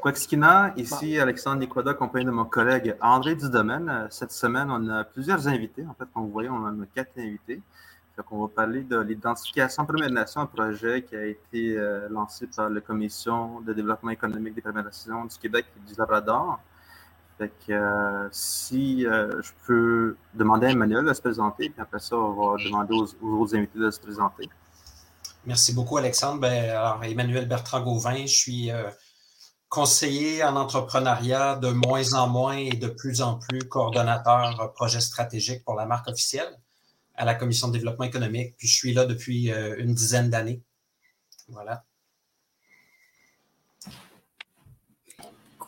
Quaxkina, ici Alexandre Nicoda, compagnie de mon collègue André Dudomaine. Cette semaine, on a plusieurs invités. En fait, comme vous voyez, on a quatre invités. on va parler de l'identification Première Nation, un projet qui a été euh, lancé par la Commission de développement économique des Premières Nations du Québec et du Labrador. Fait que euh, si euh, je peux demander à Emmanuel de se présenter, puis après ça, on va demander aux autres invités de se présenter. Merci beaucoup, Alexandre. Ben, alors, Emmanuel Bertrand-Gauvin, je suis euh, conseiller en entrepreneuriat de moins en moins et de plus en plus coordonnateur euh, projet stratégique pour la marque officielle à la Commission de développement économique. Puis je suis là depuis euh, une dizaine d'années. Voilà.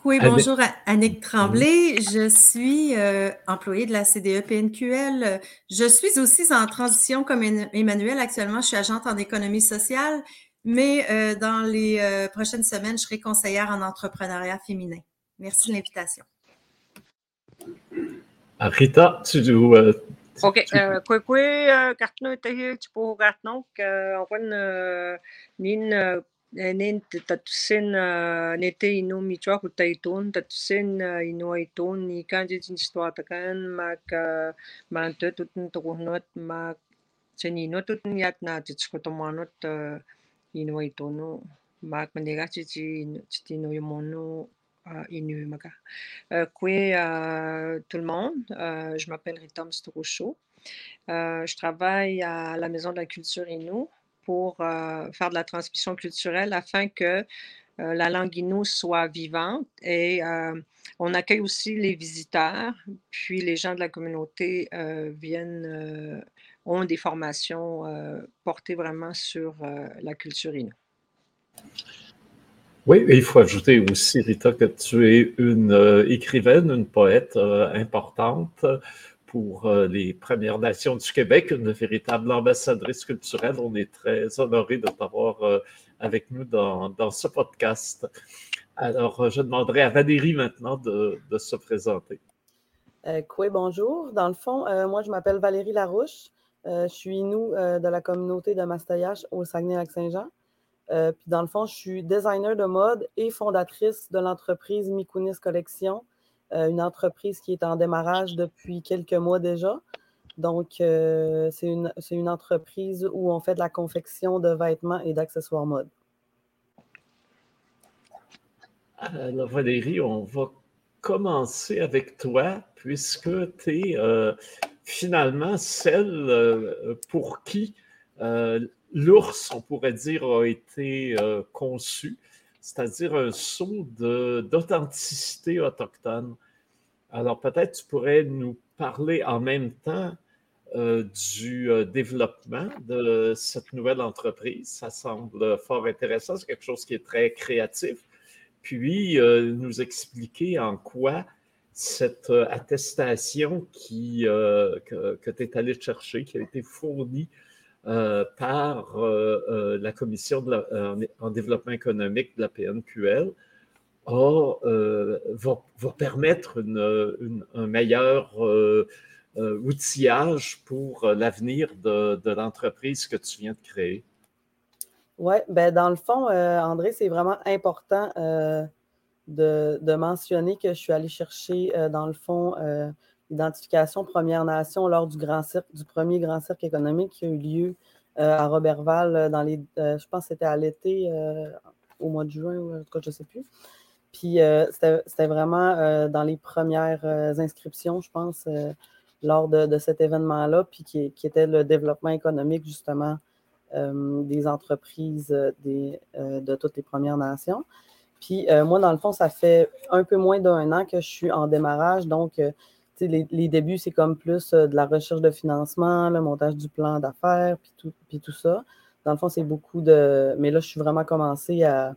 Oui, bonjour, Annick Tremblay. Je suis euh, employée de la CDE PNQL. Je suis aussi en transition comme Emmanuel. Actuellement, je suis agente en économie sociale, mais euh, dans les euh, prochaines semaines, je serai conseillère en entrepreneuriat féminin. Merci de l'invitation. Rita, tu, OK. Quoi, quoi, Cartno, tu peux Cartno, on une nen tatusen nete ino michwa kutaiton tatusen ino aiton ni kanje jinstuatakan mak mante tutun tukunot mak senino tutun yak na titskutomanot ino aitono mak manega chichi chitino yomono inu maka. tout le monde, je m'appelle Rita Mstroucho. je travaille à la Maison de la Culture Inou pour euh, faire de la transmission culturelle afin que euh, la langue Innu soit vivante et euh, on accueille aussi les visiteurs, puis les gens de la communauté viennent, ont des formations portées vraiment sur la culture Innu. Oui, il faut ajouter aussi, Rita, que tu es une écrivaine, une poète importante pour euh, les Premières Nations du Québec, une véritable ambassadrice culturelle. On est très honoré de t'avoir euh, avec nous dans, ce podcast. Alors, euh, je demanderai à Valérie maintenant de, se présenter. oui, bonjour. Dans le fond, moi, je m'appelle Valérie Larouche. je suis nous de la communauté de Mastayache au Saguenay-Lac-Saint-Jean. puis, dans le fond, je suis designer de mode et fondatrice de l'entreprise Mikunis Collection, euh, une entreprise qui est en démarrage depuis quelques mois déjà. Donc, euh, c'est une, une, entreprise où on fait de la confection de vêtements et d'accessoires mode. Alors, Valérie, on va commencer avec toi, puisque tu es euh, finalement celle pour qui l'ours, on pourrait dire, a été conçu c'est-à-dire un saut d'authenticité autochtone. Alors peut-être tu pourrais nous parler en même temps euh, du euh, développement de cette nouvelle entreprise. Ça semble fort intéressant, c'est quelque chose qui est très créatif. Puis euh, nous expliquer en quoi cette attestation qui, que, que tu es allé chercher, qui a été fournie euh, par euh, euh, la Commission en, développement économique de la PNQL va, permettre un meilleur outillage pour l'avenir de, l'entreprise que tu viens de créer. Oui, ben dans le fond, André, c'est vraiment important de, mentionner que je suis allée chercher, dans le fond, identification Première Nation lors du grand cirque, du premier grand cirque économique qui a eu lieu euh, à Robertval euh, dans les. Euh, je pense que c'était à l'été, au mois de juin, ou en tout cas, je ne sais plus. Puis c'était vraiment dans les premières inscriptions, je pense, lors de, cet événement-là, puis qui, était le développement économique, justement, des entreprises de toutes les Premières Nations. Puis moi, dans le fond, ça fait un peu moins d'un an que je suis en démarrage, donc les, débuts, c'est comme plus euh, de la recherche de financement, le montage du plan d'affaires, puis tout, tout ça. Dans le fond, c'est beaucoup de. Mais là, je suis vraiment commencé à,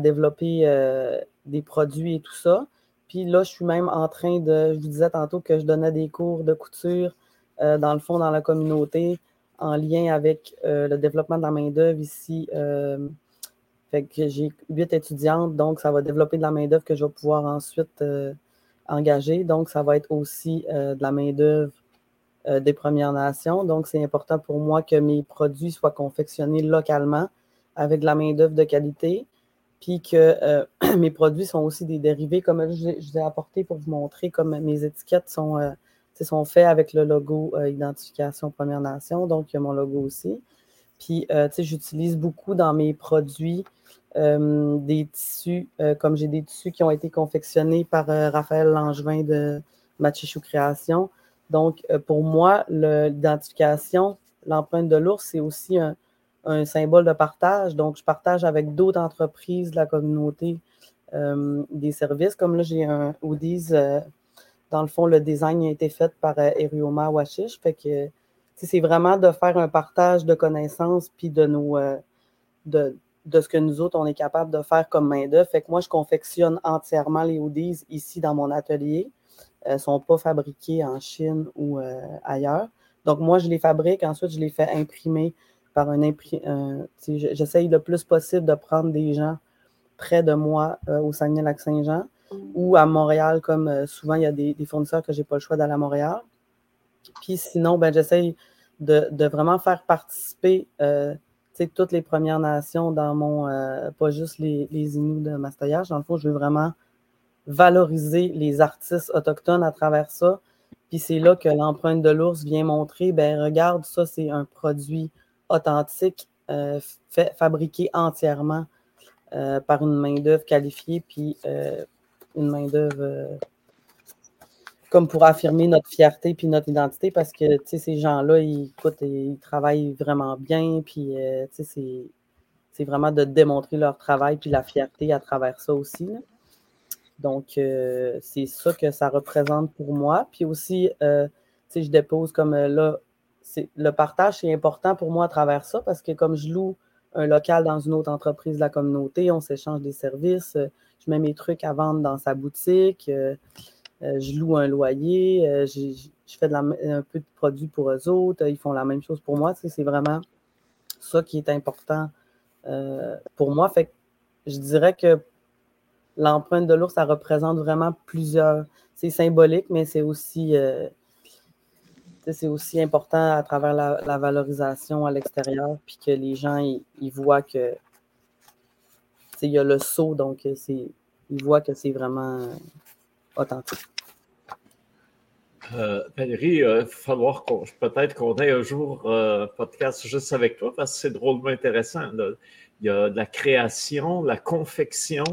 développer euh, des produits et tout ça. Puis là, je suis même en train de. Je vous disais tantôt que je donnais des cours de couture, euh, dans le fond, dans la communauté, en lien avec le développement de la main-d'œuvre ici. fait que j'ai huit étudiantes, donc ça va développer de la main-d'œuvre que je vais pouvoir ensuite engagé. Donc, ça va être aussi euh, de la main-d'œuvre euh, des Premières Nations. Donc, c'est important pour moi que mes produits soient confectionnés localement avec de la main-d'œuvre de qualité, puis que euh, mes produits sont aussi des dérivés, comme je, vous ai apporté pour vous montrer, comme mes étiquettes sont, sont faites avec le logo Identification Première Nation, donc il y a mon logo aussi. Puis, j'utilise beaucoup dans mes produits des tissus, comme j'ai des tissus qui ont été confectionnés par Raphaël Langevin de Machichou Création. Donc, pour moi, l'identification, l'empreinte de l'ours, c'est aussi un, symbole de partage. Donc, je partage avec d'autres entreprises de la communauté euh, des services. Comme là, j'ai un Hoodies. Euh, dans le fond, le design a été fait par euh, Erioma Washish. Fait que c'est vraiment de faire un partage de connaissances puis de nos de, de, ce que nous autres, on est capable de faire comme main-d'œuvre. Fait que moi, je confectionne entièrement les hoodies ici dans mon atelier. Elles ne sont pas fabriquées en Chine ou ailleurs. Donc, moi, je les fabrique. Ensuite, je les fais imprimer par un imprimeur. J'essaye le plus possible de prendre des gens près de moi euh, au Saguenay-Lac-Saint-Jean ou à Montréal, comme euh, souvent, il y a des, fournisseurs que je n'ai pas le choix d'aller à Montréal. Puis sinon, ben, j'essaye de, vraiment faire participer euh, toutes les Premières Nations dans mon, pas juste les, les Inuits de Mastoyage. Dans le fond, je veux vraiment valoriser les artistes autochtones à travers ça. Puis c'est là que l'empreinte de l'ours vient montrer, ben regarde, ça c'est un produit authentique, euh, fabriqué entièrement euh, par une main-d'œuvre qualifiée, puis euh, une main-d'œuvre comme pour affirmer notre fierté puis notre identité, parce que ces gens-là, ils, ils travaillent vraiment bien, puis c'est vraiment de démontrer leur travail puis la fierté à travers ça aussi. Donc, euh, c'est ça que ça représente pour moi. Puis aussi, euh, je dépose comme euh, là, le partage, c'est important pour moi à travers ça parce que comme je loue un local dans une autre entreprise de la communauté, on s'échange des services, je mets mes trucs à vendre dans sa boutique, je loue un loyer, je fais un peu de produits pour eux autres, ils font la même chose pour moi. C'est vraiment ça qui est important pour moi. Fait je dirais que l'empreinte de l'ours, ça représente vraiment plusieurs. C'est symbolique, mais c'est aussi, euh, c'est aussi important à travers la, valorisation à l'extérieur, puis que les gens ils, voient que il y a le saut, donc euh, ils voient que c'est vraiment euh, authentique. Valérie, il va falloir peut-être qu'on ait un jour un podcast juste avec toi parce que c'est drôlement intéressant. Il y a de la création, la confection,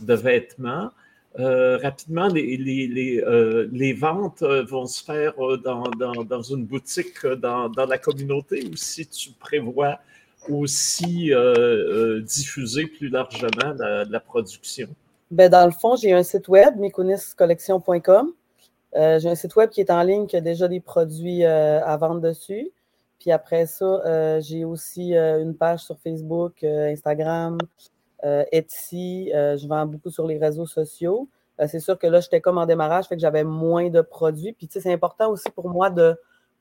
de vêtements. Euh, rapidement, les, les, euh, les, ventes euh, vont se faire dans, dans, dans une boutique dans, dans, la communauté ou si tu prévois aussi diffuser plus largement la, la production? Ben, dans le fond, j'ai un site web, mekoniscollection.com. j'ai un site web qui est en ligne, qui a déjà des produits à vendre dessus. Puis après ça, j'ai aussi une page sur Facebook, Instagram, euh, Etsy, euh, je vends beaucoup sur les réseaux sociaux. Euh, c'est sûr que là, j'étais comme en démarrage, fait que j'avais moins de produits. Puis, tu sais, c'est important aussi pour moi de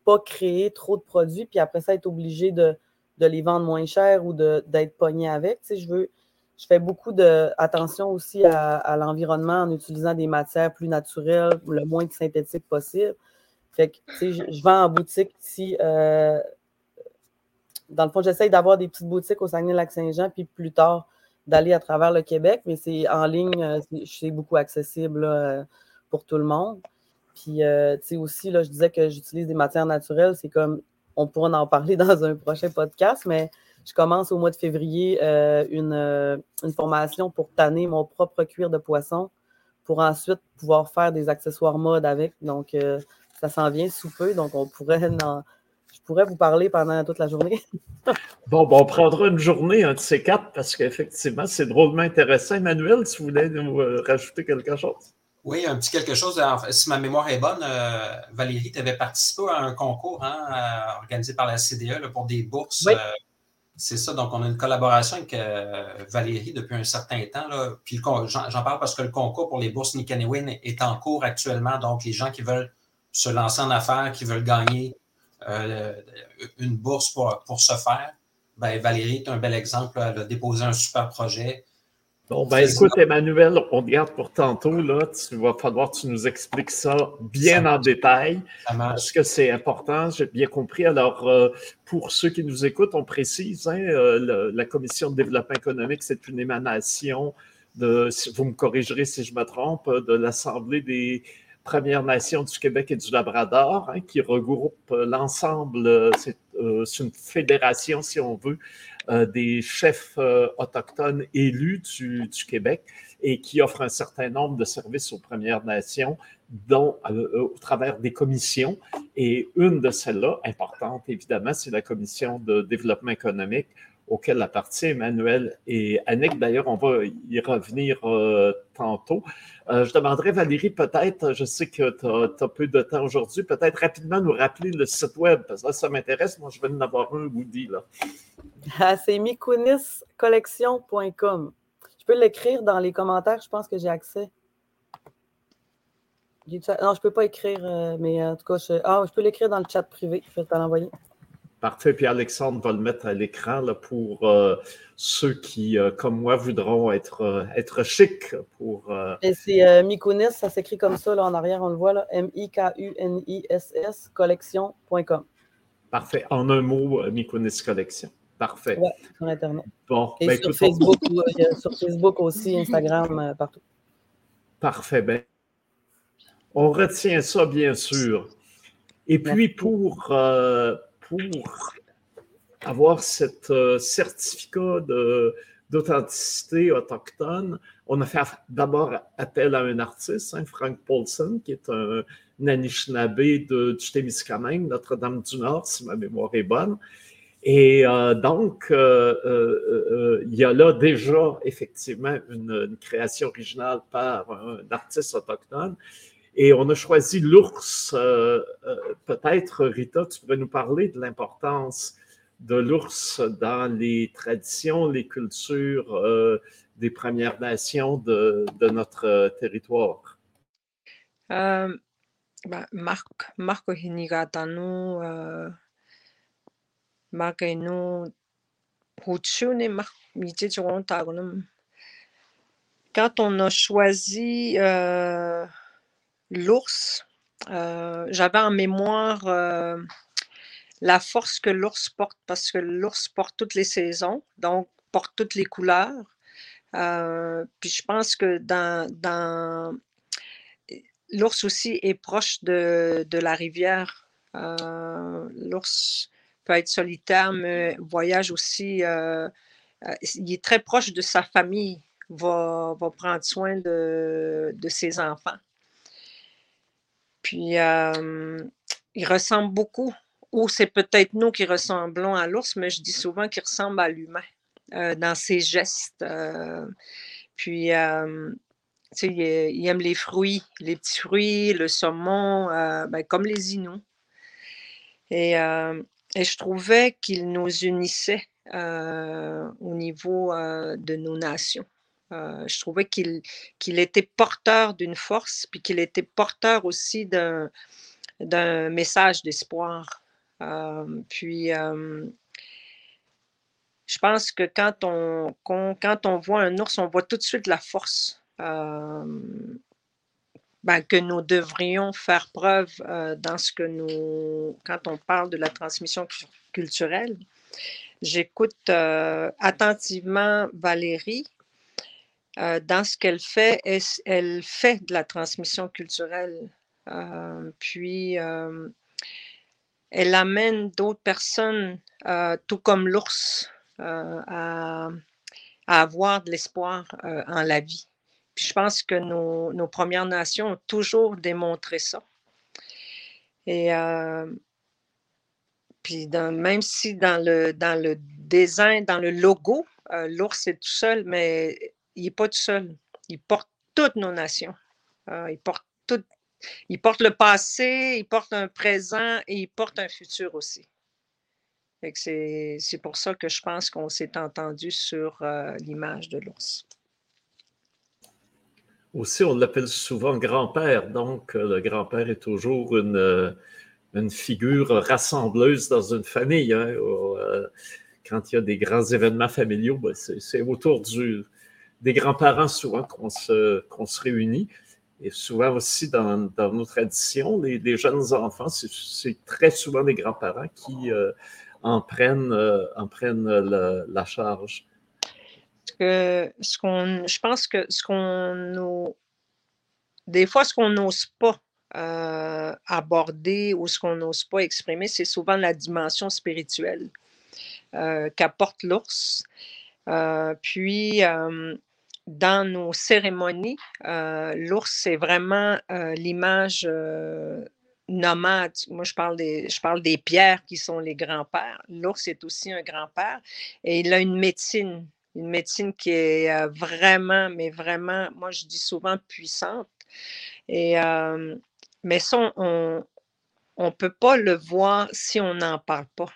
pas créer trop de produits, puis après ça, être obligé de, les vendre moins cher ou d'être pogné avec. Tu je veux, je fais beaucoup d'attention aussi à, l'environnement en utilisant des matières plus naturelles, le moins synthétiques possible. Fait que, tu sais, je, vends en boutique ici. dans le fond, j'essaye d'avoir des petites boutiques au Saguenay-Lac-Saint-Jean, puis plus tard, d'aller à travers le Québec, mais c'est en ligne, euh, c'est beaucoup accessible euh, pour tout le monde. Puis, euh, tu sais, aussi, là, je disais que j'utilise des matières naturelles. C'est comme, on pourra en parler dans un prochain podcast, mais je commence au mois de février une, une, formation pour tanner mon propre cuir de poisson pour ensuite pouvoir faire des accessoires mode avec. Donc, ça s'en vient sous peu. Donc, on pourrait en, je pourrais vous parler pendant toute la journée. bon, bon, on prendra une journée, un de ces quatre, parce qu'effectivement, c'est drôlement intéressant. Emmanuel, si vous voulez nous euh, rajouter quelque chose? Oui, un petit quelque chose. si ma mémoire est bonne, euh, Valérie, tu avais participé à un concours hein, euh, organisé par la CDE pour des bourses. C'est ça, donc on a une collaboration avec Valérie depuis un certain temps. Puis j'en parle parce que le concours pour les bourses Nikanewin est en cours actuellement. Donc, les gens qui veulent se lancer en affaires, qui veulent gagner euh, une bourse pour, pour ce faire, ben, Valérie est un bel exemple. Elle a déposé un super projet. Bon, ben écoute, Emmanuel, on garde pour tantôt. Là. Tu vas falloir que tu nous expliques ça bien en détail. Parce que c'est important, j'ai bien compris. Alors, euh, pour ceux qui nous écoutent, on précise, hein, euh, la Commission de développement économique, c'est une émanation de, vous me corrigerez si je me trompe, de l'Assemblée des Premières Nations du Québec et du Labrador, hein, qui regroupe l'ensemble, euh, c'est une fédération, si on veut, euh, des chefs euh, autochtones élus du, Québec et qui offrent un certain nombre de services aux Premières Nations, dont euh, au travers des commissions. Et une de celles-là, importante évidemment, c'est la commission de développement économique auquel appartient Emmanuel et Annick. D'ailleurs, on va y revenir euh, tantôt. Euh, je demanderai, Valérie, peut-être, je sais que tu as, peu de temps aujourd'hui, peut-être rapidement nous rappeler le site web, parce que ça m'intéresse. Moi, je vais en avoir un Woody, là. Ah, c'est mikuniscollection.com. Je peux l'écrire dans les commentaires, je pense que j'ai accès. Non, je ne peux pas écrire, euh, mais en tout cas, je, ah, je peux l'écrire dans le chat privé. Je vais te l'envoyer. Parfait. Puis Alexandre va le mettre à l'écran pour euh, ceux qui, euh, comme moi, voudront être, euh, être chic. Pour, Et c'est Mikunis, ça s'écrit comme ça, là, en arrière, on le voit, M-I-K-U-N-I-S-S, collection.com. Parfait. En un mot, Mikunis Collection. Parfait. Oui, sur Internet. Bon, Et ben, sur, Facebook, sur Facebook aussi, Instagram, partout. Parfait. Ben, on retient ça, bien sûr. Et puis, pour pour avoir ce euh, certificat d'authenticité autochtone, on a fait d'abord appel à un artiste, hein, Frank Paulson, qui est un, Anishinaabe de, du Témiscamingue, Notre-Dame-du-Nord, si ma mémoire est bonne. Et euh, donc, euh, il y a là déjà effectivement une, création originale par un artiste autochtone. Et on a choisi l'ours. Euh, euh, peut-être, Rita, tu pourrais nous parler de l'importance de l'ours dans les traditions, les cultures euh, des Premières Nations de, notre territoire? Ben, Marc, Marc quand on a choisi l'ours, euh, j'avais en mémoire euh, la force que l'ours porte parce que l'ours porte toutes les saisons, donc porte toutes les couleurs. Euh, puis je pense que dans, l'ours aussi est proche de, la rivière. l'ours peut être solitaire, mais voyage aussi. il est très proche de sa famille, va, va prendre soin de, de ses enfants. Puis, il ressemble beaucoup, ou c'est peut-être nous qui ressemblons à l'ours, mais je dis souvent qu'il ressemble à l'humain dans ses gestes. puis, tu sais, il, aime les fruits, les petits fruits, le saumon, ben, comme les Inuits. Et, et je trouvais qu'il nous unissait au niveau de nos nations. Euh, je trouvais qu'il était porteur d'une force, puis qu'il était porteur aussi d'un message d'espoir. Euh, puis, euh, je pense que quand on, quand on voit un ours, on voit tout de suite la force ben, que nous devrions faire preuve dans ce que nous, quand on parle de la transmission culturelle. J'écoute attentivement Valérie euh, dans ce qu'elle fait, elle, fait de la transmission culturelle. Euh, puis, euh, elle amène d'autres personnes, tout comme l'ours, à, avoir de l'espoir en la vie. Je pense que nos, nos, Premières Nations ont toujours démontré ça. Et puis même si dans le, dans le design, dans le logo, l'ours est tout seul, mais il n'est pas tout seul. Il porte toutes nos nations. Euh, il, porte tout, il porte le passé, il porte un présent et il porte un futur aussi. C'est pour ça que je pense qu'on s'est entendu sur euh, l'image de l'ours. Aussi, on l'appelle souvent grand-père. Donc, euh, le grand-père est toujours une, une, figure rassembleuse dans une famille. Hein, quand il y a des grands événements familiaux, ben, c'est autour du, des grands-parents souvent qu'on se, se réunit. Et souvent aussi dans, nos traditions, les, jeunes enfants, c'est très souvent des grands-parents qui euh, en prennent, euh, en prennent la, charge. Je pense que ce qu'on nous. Des fois, ce qu'on n'ose pas euh, aborder ou ce qu'on n'ose pas exprimer, c'est souvent la dimension spirituelle qu'apporte l'ours. Puis, dans nos cérémonies, l'ours, c'est vraiment l'image nomade. Moi, je parle, des, je parle des pierres qui sont les grands-pères. L'ours est aussi un grand-père et il a une médecine, une médecine qui est vraiment, mais vraiment, moi, je dis souvent puissante. Et mais ça, on ne peut pas le voir si on n'en parle pas.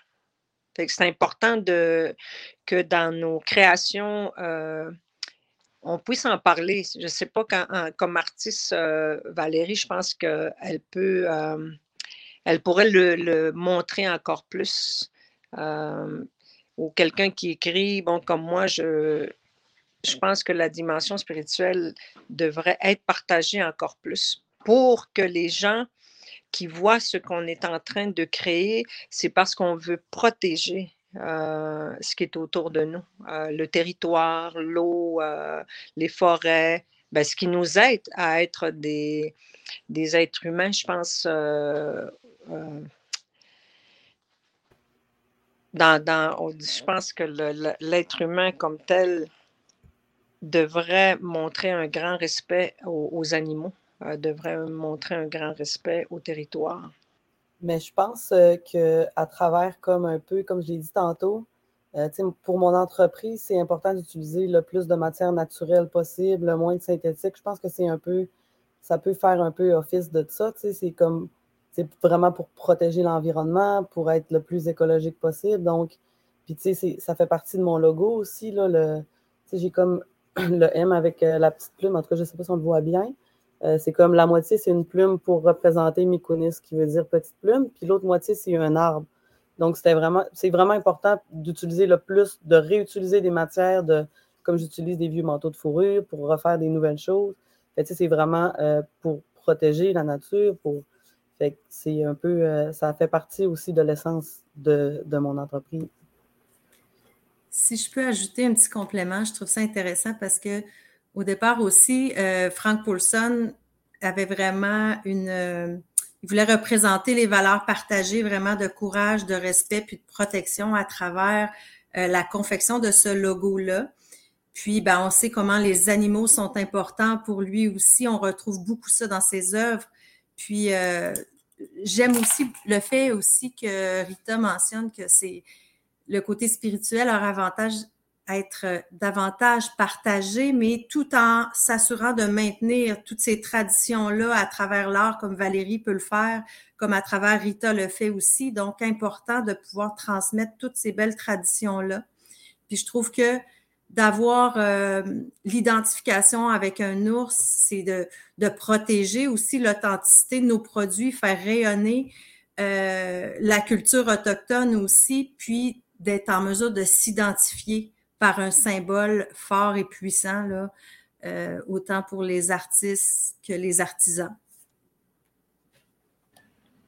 C'est important de, que dans nos créations, euh, on puisse en parler. Je ne sais pas, quand, comme artiste, euh, Valérie, je pense qu'elle peut, euh, elle pourrait le, montrer encore plus. ou quelqu'un qui écrit, comme moi, je, je pense que la dimension spirituelle devrait être partagée encore plus pour que les gens qui voient ce qu'on est en train de créer, c'est parce qu'on veut protéger euh, ce qui est autour de nous, euh, le territoire, l'eau, euh, les forêts, ben, ce qui nous aide à être des, des êtres humains, je pense. Dans, dans, je pense que l'être humain comme tel devrait montrer un grand respect aux animaux. Devrait montrer un grand respect au territoire. Mais je pense euh, qu'à travers, comme un peu, comme je l'ai dit tantôt, euh, pour mon entreprise, c'est important d'utiliser le plus de matière naturelle possible, le moins de synthétique. Je pense que c'est un peu, ça peut faire un peu office de ça. C'est comme, c'est vraiment pour protéger l'environnement, pour être le plus écologique possible. Donc, puis tu sais, ça fait partie de mon logo aussi. J'ai comme le M avec la petite plume. En tout cas, je ne sais pas si on le voit bien. Euh, c'est comme la moitié, c'est une plume pour représenter Mykonis, qui veut dire petite plume, puis l'autre moitié, c'est un arbre. Donc, c'était vraiment, c'est vraiment important d'utiliser le plus, de réutiliser des matières, de, comme j'utilise des vieux manteaux de fourrure pour refaire des nouvelles choses. c'est vraiment euh, pour protéger la nature. Fait c'est un peu, euh, ça fait partie aussi de l'essence de, de mon entreprise. Si je peux ajouter un petit complément, je trouve ça intéressant parce que au départ aussi, euh, Frank Paulson avait vraiment une. Euh, il voulait représenter les valeurs partagées, vraiment de courage, de respect puis de protection à travers euh, la confection de ce logo-là. Puis, ben, on sait comment les animaux sont importants pour lui aussi. On retrouve beaucoup ça dans ses œuvres. Puis, j'aime aussi le fait aussi que Rita mentionne que c'est le côté spirituel leur avantage être euh, davantage partagé, mais tout en s'assurant de maintenir toutes ces traditions-là à travers l'art, comme Valérie peut le faire, comme à travers Rita le fait aussi. Donc, important de pouvoir transmettre toutes ces belles traditions-là. Puis je trouve que d'avoir euh, l'identification avec un ours, c'est de, de, protéger aussi l'authenticité de nos produits, faire rayonner euh, la culture autochtone aussi, puis d'être en mesure de s'identifier par un symbole fort et puissant, là, euh, autant pour les artistes que les artisans.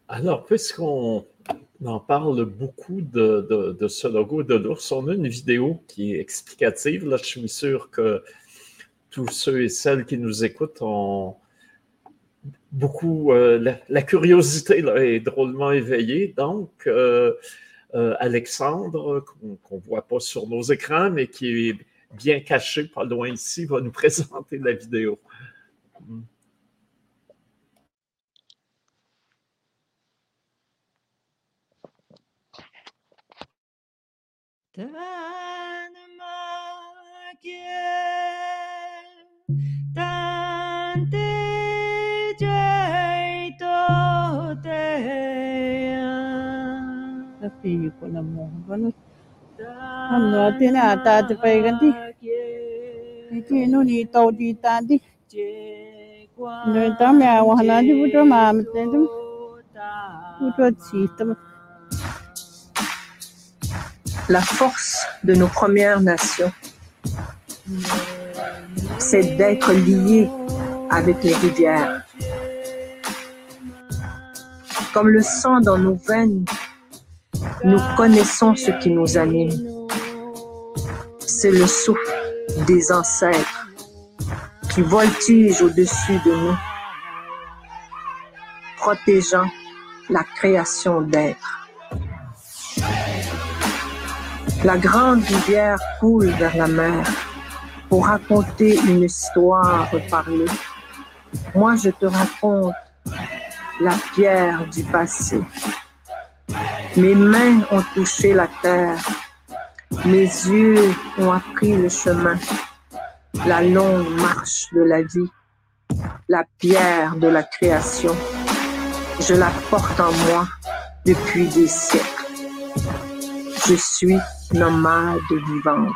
Alors, puisqu'on en parle beaucoup de, ce logo de l'ours, on a une vidéo qui est explicative. Là, je suis sûr que tous ceux et celles qui nous écoutent ont beaucoup. Euh, la, curiosité est drôlement éveillée. Donc, euh, Alexandre, qu'on ne voit pas sur nos écrans, mais qui est bien caché, pas loin ici, va nous présenter la vidéo. ko ta di no ta me wa hana di bu ma me te tu bu to chi ta La force de nos Premières Nations. c'est d'être lié avec les rivières. Comme le sang dans nos veines, nous connaissons ce qui nous anime. C'est le souffle des ancêtres qui voltige au-dessus de nous, protégeant la création d'être. La grande rivière coule vers la mer pour raconter une histoire parlée. Moi, je te raconte la pierre du passé. Mes mains ont touché la terre. Mes yeux ont appris le chemin. La longue marche de la vie. La pierre de la création. Je la porte en moi depuis des siècles. Je suis nomade vivante.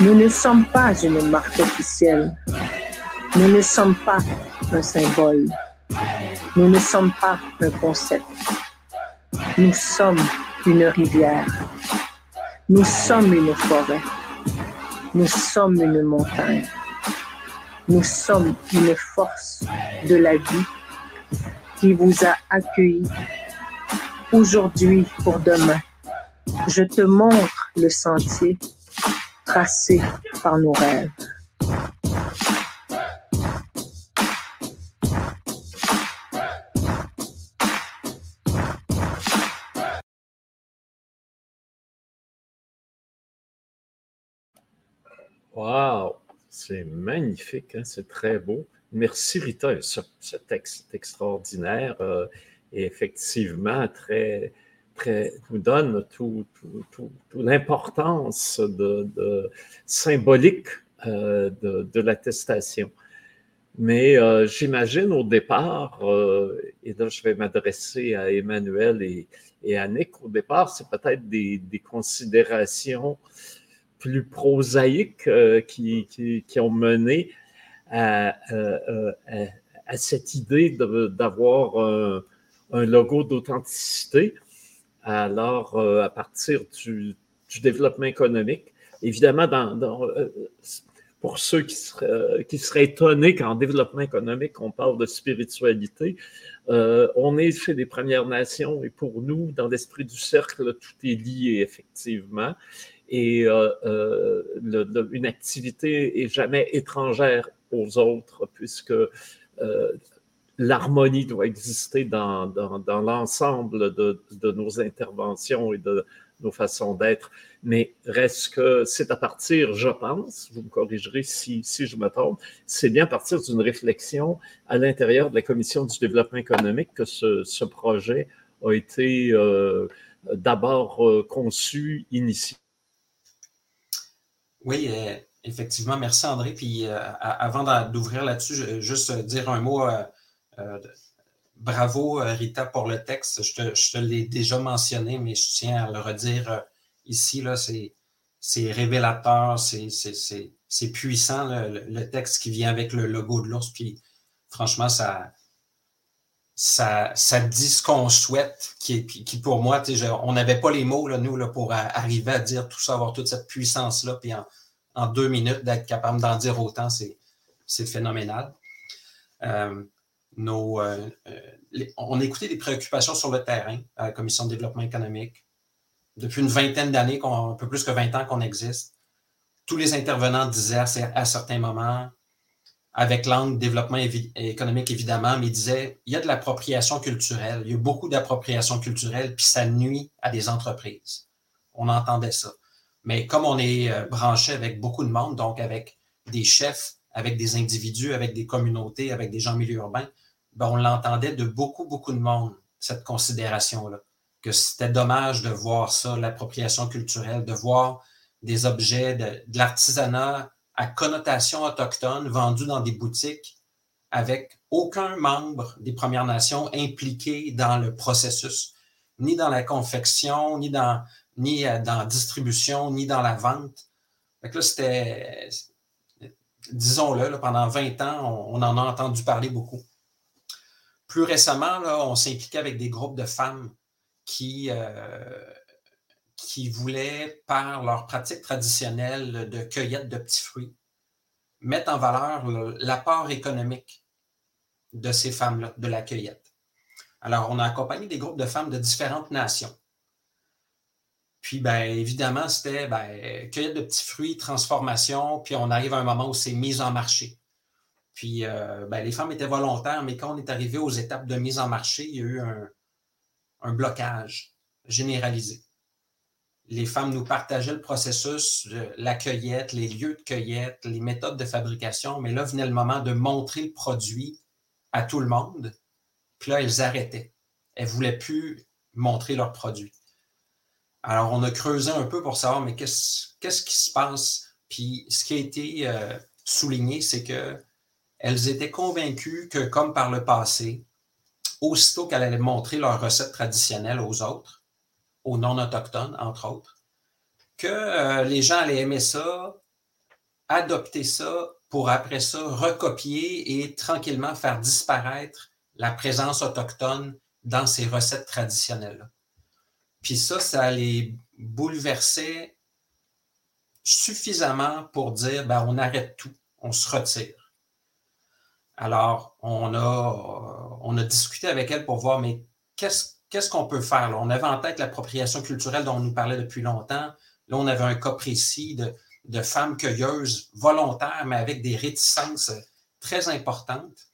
Nous ne sommes pas une marque officielle. Nous ne sommes pas un symbole. Nous ne sommes pas un concept. Nous sommes une rivière. Nous sommes une forêt. Nous sommes une montagne. Nous sommes une force de la vie qui vous a accueilli aujourd'hui pour demain. Je te montre le sentier tracé par nos rêves. Wow, c'est magnifique, hein? c'est très beau. Merci Rita, ce, texte extraordinaire euh, et effectivement très, très, nous donne toute tout, l'importance de, symbolique euh, de, l'attestation. Mais euh, j'imagine au départ, et là je vais m'adresser à Emmanuel et, à Nick, au départ, c'est peut-être des, considérations plus prosaïques qui, qui, ont mené à, à, cette idée d'avoir un, logo d'authenticité. Alors, euh, à partir du, développement économique, évidemment, euh, pour ceux qui seraient, euh, qui seraient étonnés qu'en développement économique, on parle de spiritualité, on est chez les Premières Nations et pour nous, dans l'esprit du cercle, tout est lié effectivement. Et une activité est jamais étrangère aux autres, puisque euh, l'harmonie doit exister dans, dans, l'ensemble de, de, nos interventions et de nos façons d'être. Mais reste que c'est à partir, je pense, vous me corrigerez si, si je me trompe, c'est bien à partir d'une réflexion à l'intérieur de la Commission du développement économique que ce, ce projet a été euh, d'abord euh, conçu, initié. Oui, Effectivement, merci André. Puis euh, avant d'ouvrir là-dessus, juste dire un mot. Euh, euh, bravo Rita pour le texte. Je te, l'ai déjà mentionné, mais je tiens à le redire ici. C'est révélateur, c'est puissant le, texte qui vient avec le logo de l'ours. Puis franchement, ça, ça, ça dit ce qu'on souhaite, qui, pour moi, on n'avait pas les mots, là, nous, là, pour arriver à dire tout ça, avoir toute cette puissance-là. Puis en, deux minutes, d'être capable d'en dire autant, c'est phénoménal. Euh, euh, euh, on a écouté des préoccupations sur le terrain à la Commission de développement économique. Depuis une vingtaine d'années, un peu plus que 20 ans qu'on existe, tous les intervenants disaient à, certains moments, avec l'angle développement économique évidemment, mais ils disaient il y a de l'appropriation culturelle, il y a beaucoup d'appropriation culturelle, puis ça nuit à des entreprises. On entendait ça. Mais comme on est euh, branché avec beaucoup de monde, donc avec des chefs, avec des individus, avec des communautés, avec des gens milieu urbains, ben on l'entendait de beaucoup, beaucoup de monde, cette considération-là, que c'était dommage de voir ça, l'appropriation culturelle, de voir des objets de, de l'artisanat à connotation autochtone vendus dans des boutiques avec aucun membre des Premières Nations impliqué dans le processus, ni dans la confection, ni dans ni euh, dans la distribution, ni dans la vente. Fait là, c'était, disons-le, pendant 20 ans, on, en a entendu parler beaucoup. Plus récemment, là, on s'impliquait avec des groupes de femmes qui, euh, qui voulaient, par leur pratique traditionnelle de cueillette de petits fruits, mettre en valeur l'apport économique de ces femmes-là, de la cueillette. Alors, on a accompagné des groupes de femmes de différentes nations. Puis, bien, évidemment, c'était ben, cueillette de petits fruits, transformation, puis on arrive à un moment où c'est mise en marché. Puis, euh, ben, les femmes étaient volontaires, mais quand on est arrivé aux étapes de mise en marché, il y a eu un blocage généralisé les femmes nous partageaient le processus, la cueillette, les lieux de cueillette, les méthodes de fabrication, mais là venait le moment de montrer le produit à tout le monde. Puis là, elles arrêtaient. Elles ne voulaient plus montrer leur produit. Alors, on a creusé un peu pour savoir, mais qu'est-ce, qui se passe? Puis, ce qui a été euh, souligné, c'est qu'elles étaient convaincues que, comme par le passé, aussitôt qu'elles allaient montrer leur recette traditionnelle aux autres, aux non-autochtones, entre autres, que euh, les gens allaient aimer ça, adopter ça pour après ça recopier et tranquillement faire disparaître la présence autochtone dans ces recettes traditionnelles. Puis ça, ça les bouleversait suffisamment pour dire ben, on arrête tout, on se retire. Alors, on a, on a discuté avec elle pour voir, mais qu'est-ce qu'est-ce qu'on peut faire? On avait en tête l'appropriation culturelle dont on nous parlait depuis longtemps. Là, on avait un cas précis de, femmes cueilleuses volontaires, mais avec des réticences très importantes.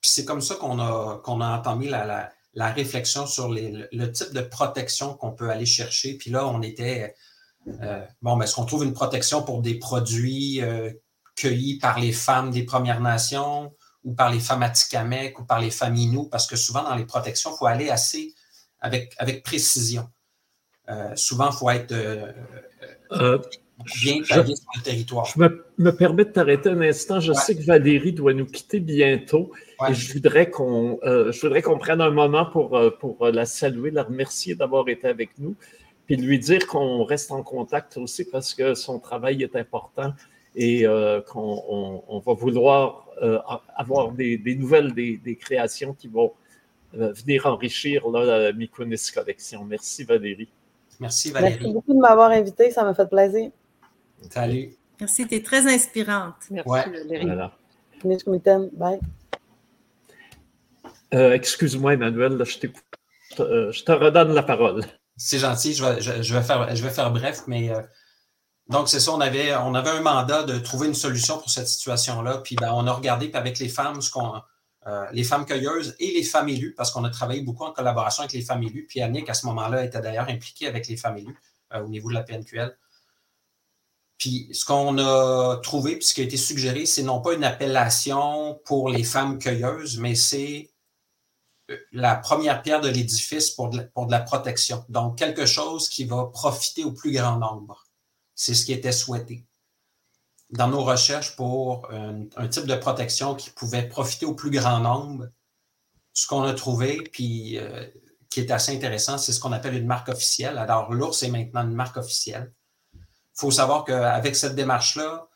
Puis c'est comme ça qu'on a, qu'on a entamé la, réflexion sur le type de protection qu'on peut aller chercher. Puis là, on était, euh, bon, est-ce qu'on trouve une protection pour des produits euh, cueillis par les femmes des Premières Nations? Ou par les femmes ou par les femmes Inou, parce que souvent dans les protections, il faut aller assez avec, avec précision. Euh, souvent, il faut être euh, euh, bien taillé sur le territoire. Je me, permets de t'arrêter un instant. Je sais que Valérie doit nous quitter bientôt et je voudrais qu'on qu'on prenne un moment pour, pour la saluer, la remercier d'avoir été avec nous, puis lui dire qu'on reste en contact aussi parce que son travail est important et qu'on on va vouloir euh, avoir des, nouvelles, des, créations qui vont euh, venir enrichir la Mykonis Collection. Merci Valérie. Merci Valérie. Merci beaucoup de m'avoir invité, ça m'a fait plaisir. Salut. Merci, tu es très inspirante. Merci Valérie. Voilà. Bye. Euh, excuse-moi Emmanuel, je, je te redonne la parole. C'est gentil, je vais, je, vais faire, je vais faire bref, mais donc, c'est ça, on avait, un mandat de trouver une solution pour cette situation-là. Puis ben, on a regardé avec les femmes, euh, les femmes cueilleuses et les femmes élues, parce qu'on a travaillé beaucoup en collaboration avec les femmes élues. Puis Annick, à ce moment-là, était d'ailleurs impliquée avec les femmes élues euh, au niveau de la PNQL. Puis ce qu'on a trouvé, puis ce qui a été suggéré, c'est non pas une appellation pour les femmes cueilleuses, mais c'est euh, la première pierre de l'édifice pour de la protection. Donc, quelque chose qui va profiter au plus grand nombre. C'est ce qui était souhaité. Dans nos recherches pour un, type de protection qui pouvait profiter au plus grand nombre, ce qu'on a trouvé, puis euh, qui est assez intéressant, c'est ce qu'on appelle une marque officielle. Alors, l'ours est maintenant une marque officielle. Il faut savoir qu'avec cette démarche-là,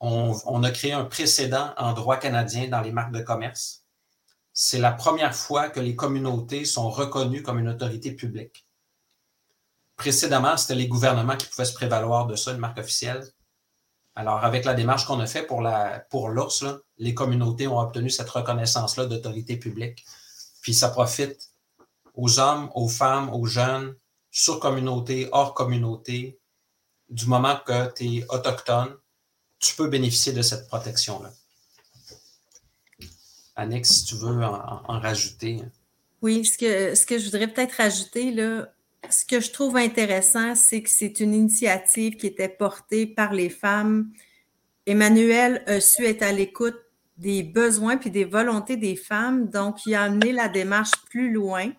on, a créé un précédent en droit canadien dans les marques de commerce. C'est la première fois que les communautés sont reconnues comme une autorité publique. Précédemment, c'était les gouvernements qui pouvaient se prévaloir de ça, une marque officielle. Alors, avec la démarche qu'on a faite pour, pour l'ours, les communautés ont obtenu cette reconnaissance-là d'autorité publique. Puis ça profite aux hommes, aux femmes, aux jeunes, sur communauté, hors communauté. Du moment que tu es autochtone, tu peux bénéficier de cette protection-là. Annick, si tu veux en, rajouter. Oui, ce que, ce que je voudrais peut-être rajouter, là, ce que je trouve intéressant, c'est que c'est une initiative qui était portée par les femmes. Emmanuel a su être à l'écoute des besoins puis des volontés des femmes, donc il a amené la démarche plus loin.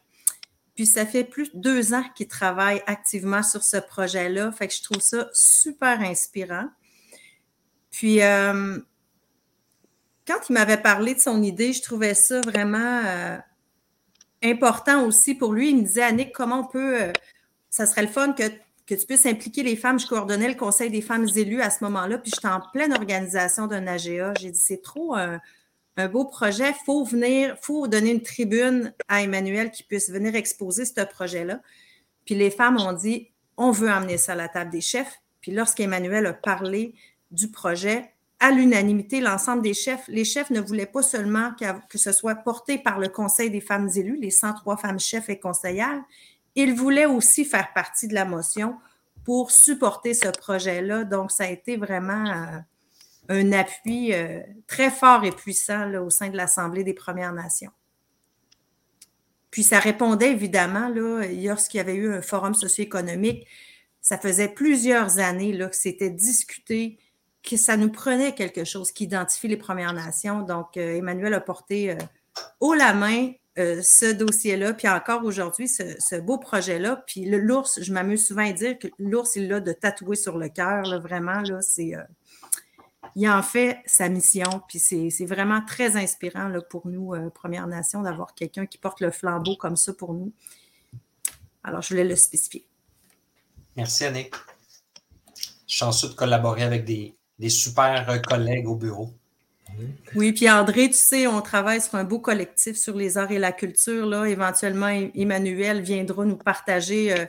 Puis ça fait plus de deux ans qu'il travaille activement sur ce projet-là, fait que je trouve ça super inspirant. Puis euh, quand il m'avait parlé de son idée, je trouvais ça vraiment euh, important aussi pour lui. Il me disait, Annick, comment on peut. Euh, ça serait le fun que, tu puisses impliquer les femmes. Je coordonnais le Conseil des femmes élues à ce moment-là, puis j'étais en pleine organisation d'un AGA. J'ai dit, c'est trop un, beau projet. Il faut venir, faut donner une tribune à Emmanuel qui puisse venir exposer ce projet-là. Puis les femmes ont dit, on veut amener ça à la table des chefs. Puis lorsqu'Emmanuel a parlé du projet, à l'unanimité, l'ensemble des chefs, les chefs ne voulaient pas seulement que ce soit porté par le Conseil des femmes élues, les 103 femmes chefs et conseillères, ils voulaient aussi faire partie de la motion pour supporter ce projet-là. Donc, ça a été vraiment euh, un appui euh, très fort et puissant au sein de l'Assemblée des Premières Nations. Puis ça répondait évidemment, là, lorsqu'il y avait eu un forum socio-économique, ça faisait plusieurs années là, que c'était discuté, que ça nous prenait quelque chose qui identifie les Premières Nations. Donc, euh, Emmanuel a porté haut la main euh, ce dossier-là, puis encore aujourd'hui, ce, beau projet-là. Puis l'ours, je m'amuse souvent à dire que l'ours, il l'a de tatouer sur le cœur, vraiment, là, c'est... Euh, il en fait sa mission, puis c'est vraiment très inspirant là, pour nous, euh, Première Nation, d'avoir quelqu'un qui porte le flambeau comme ça pour nous. Alors, je voulais le spécifier. Merci, Annick. Chanceux de collaborer avec des, des super collègues au bureau. Oui, puis André, tu sais, on travaille sur un beau collectif sur les arts et la culture. Là. Éventuellement, Emmanuel viendra nous partager euh,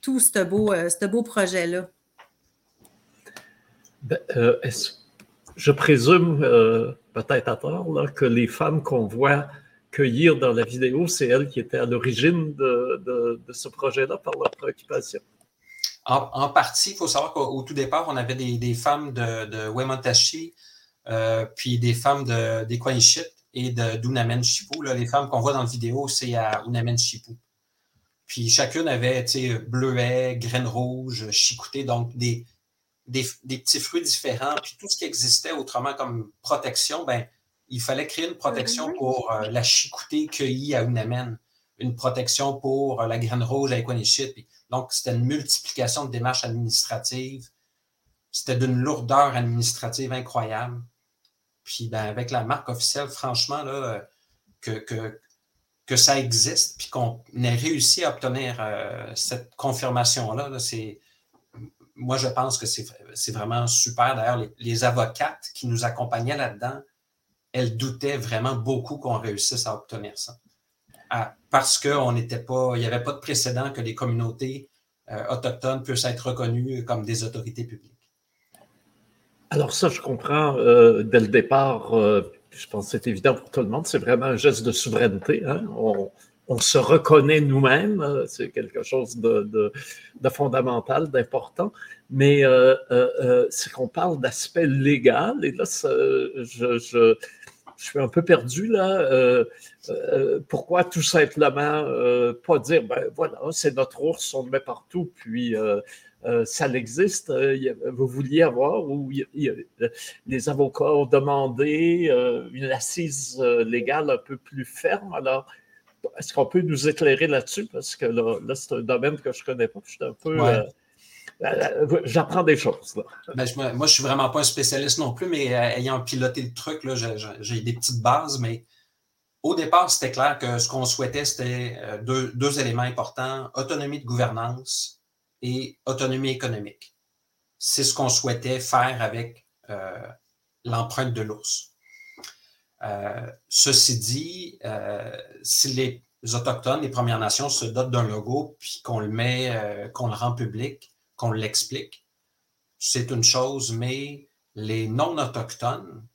tout ce beau, euh, beau projet-là. Ben, euh, je présume, peut-être à tort, que les femmes qu'on voit cueillir dans la vidéo, c'est elles qui étaient à l'origine de, ce projet-là par leur préoccupation? En, partie, il faut savoir qu'au tout départ, on avait des, femmes de, de Wemontashi, euh, puis des femmes d'Equanishit et d'Unamen Chipu. les femmes qu'on voit dans la vidéo, c'est à Unamen Chipu. Puis chacune avait bleuet, graines rouges, chicouté, donc des, des, petits fruits différents. Puis tout ce qui existait autrement comme protection, ben, il fallait créer une protection pour euh, la chicoutée cueillie à Unamen, une protection pour euh, la graine rouge à Equanishit. Donc, c'était une multiplication de démarches administratives. C'était d'une lourdeur administrative incroyable. Puis ben, avec la marque officielle, franchement, là, que, que, ça existe, puis qu'on ait réussi à obtenir euh, cette confirmation-là, c'est. Moi, je pense que c'est vraiment super. D'ailleurs, les, avocates qui nous accompagnaient là-dedans, elles doutaient vraiment beaucoup qu'on réussisse à obtenir ça. Parce qu'il n'était pas, il n'y avait pas de précédent que les communautés euh, autochtones puissent être reconnues comme des autorités publiques. Alors ça, je comprends euh, dès le départ, euh, je pense que c'est évident pour tout le monde, c'est vraiment un geste de souveraineté. Hein. On, se reconnaît nous-mêmes, euh, c'est quelque chose de, fondamental, d'important, mais c'est qu'on parle d'aspect légal, et là, je, suis un peu perdu là. pourquoi tout simplement pas dire, ben voilà, c'est notre ours, on le met partout, puis euh, ça existe. Euh, vous vouliez avoir ou les avocats ont demandé euh, une assise légale un peu plus ferme. Alors, est-ce qu'on peut nous éclairer là-dessus? Parce que là, c'est un domaine que je ne connais pas. Je suis un peu. J'apprends des choses. Ben, moi, je ne suis vraiment pas un spécialiste non plus, mais ayant piloté le truc, j'ai des petites bases. Mais au départ, c'était clair que ce qu'on souhaitait, c'était deux, deux éléments importants autonomie de gouvernance et autonomie économique. C'est ce qu'on souhaitait faire avec euh, l'empreinte de l'ours. Euh, ceci dit, euh, si les Autochtones, les Premières Nations se dotent d'un logo, puis qu'on le met, qu'on le rend public, qu'on l'explique, c'est une chose, mais les non-autochtones,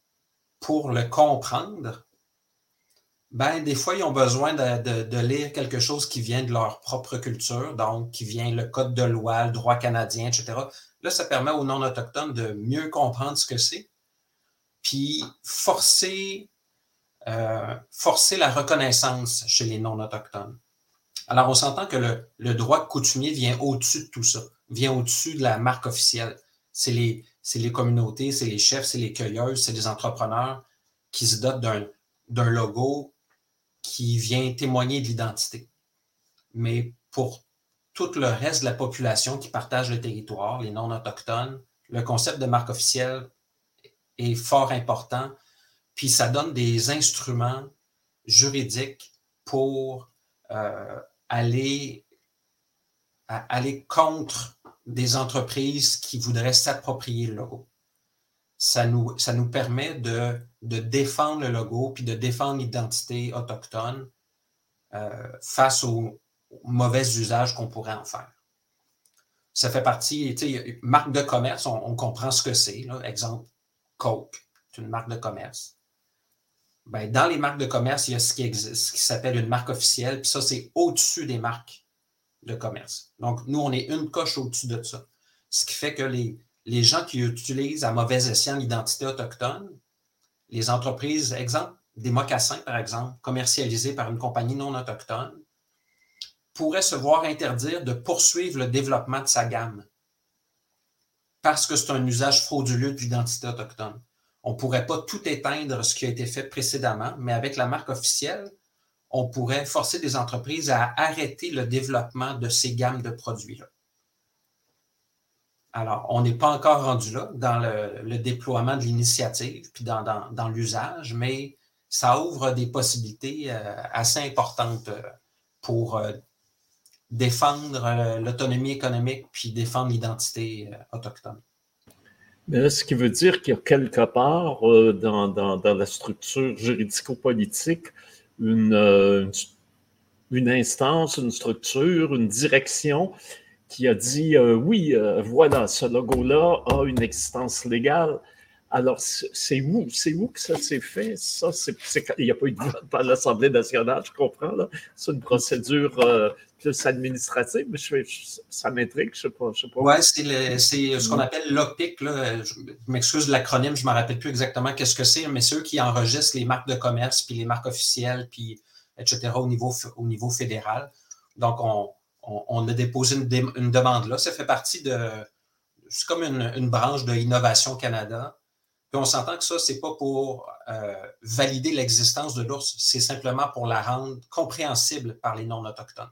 pour le comprendre, ben, des fois, ils ont besoin de, lire quelque chose qui vient de leur propre culture, donc qui vient le code de loi, le droit canadien, etc. Là, ça permet aux non-autochtones de mieux comprendre ce que c'est, puis forcer, euh, forcer la reconnaissance chez les non-autochtones. Alors, on s'entend que le, le, droit coutumier vient au-dessus de tout ça, vient au-dessus de la marque officielle. C'est les, les communautés, c'est les chefs, c'est les cueilleuses, c'est les entrepreneurs qui se dotent d'un logo qui vient témoigner de l'identité. Mais pour tout le reste de la population qui partage le territoire, les non-autochtones, le concept de marque officielle est fort important. Puis ça donne des instruments juridiques pour euh, aller, aller contre des entreprises qui voudraient s'approprier le logo. Ça nous, permet de défendre le logo puis de défendre l'identité autochtone euh, face aux, mauvais usage qu'on pourrait en faire. Ça fait partie, tu sais, marque de commerce, on, comprend ce que c'est. Exemple, Coke, c'est une marque de commerce. Ben, dans les marques de commerce, il y a ce qui, ce qui s'appelle une marque officielle, puis ça, c'est au-dessus des marques de commerce. Donc, nous, on est une coche au-dessus de ça. Ce qui fait que les, les gens qui utilisent à mauvais escient l'identité autochtone, les entreprises, exemple, des mocassins, par exemple, commercialisés par une compagnie non autochtone, pourraient se voir interdire de poursuivre le développement de sa gamme parce que c'est un usage frauduleux de l'identité autochtone. On ne pourrait pas tout éteindre ce qui a été fait précédemment, mais avec la marque officielle, on pourrait forcer des entreprises à arrêter le développement de ces gammes de produits-là. Alors, on n'est pas encore rendu là dans le, déploiement de l'initiative, puis dans, l'usage, mais ça ouvre des possibilités euh, assez importantes euh, pour euh, défendre l'autonomie économique, puis défendre l'identité autochtone. Ce qui veut dire qu'il y a quelque part dans, la structure juridico-politique une, une, instance, une structure, une direction qui a dit euh, oui, euh, voilà, ce logo-là a une existence légale. Alors, c'est où, c'est où que ça s'est fait? Ça, c'est, il n'y a pas eu de vote par l'Assemblée nationale, je comprends. Là. C'est une procédure euh, plus administrative, mais je, ça m'intrigue, je ne sais pas. sais pas. Oui, c'est, ce qu'on appelle l'OPIC. Je m'excuse de l'acronyme, je ne me rappelle plus exactement qu'est-ce que c'est, mais ceux qui enregistrent les marques de commerce, puis les marques officielles, puis etc. au niveau, au niveau fédéral. Donc, on, on, a déposé une, demande là. Ça fait partie de. C'est comme une, branche de Innovation Canada. Puis on s'entend que ça, ce n'est pas pour euh, valider l'existence de l'ours, c'est simplement pour la rendre compréhensible par les non-autochtones.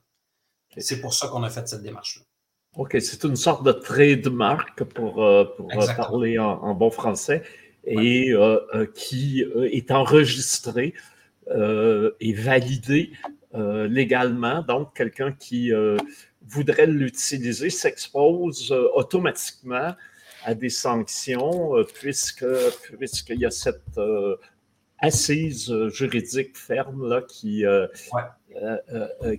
C'est pour ça qu'on a fait cette démarche-là. OK, c'est une sorte de trademark pour, euh, pour euh, parler en, bon français et qui est enregistré et validé légalement. Donc, quelqu'un qui voudrait l'utiliser s'expose automatiquement à des sanctions puisque puisqu'il y a cette assise juridique ferme là, qui,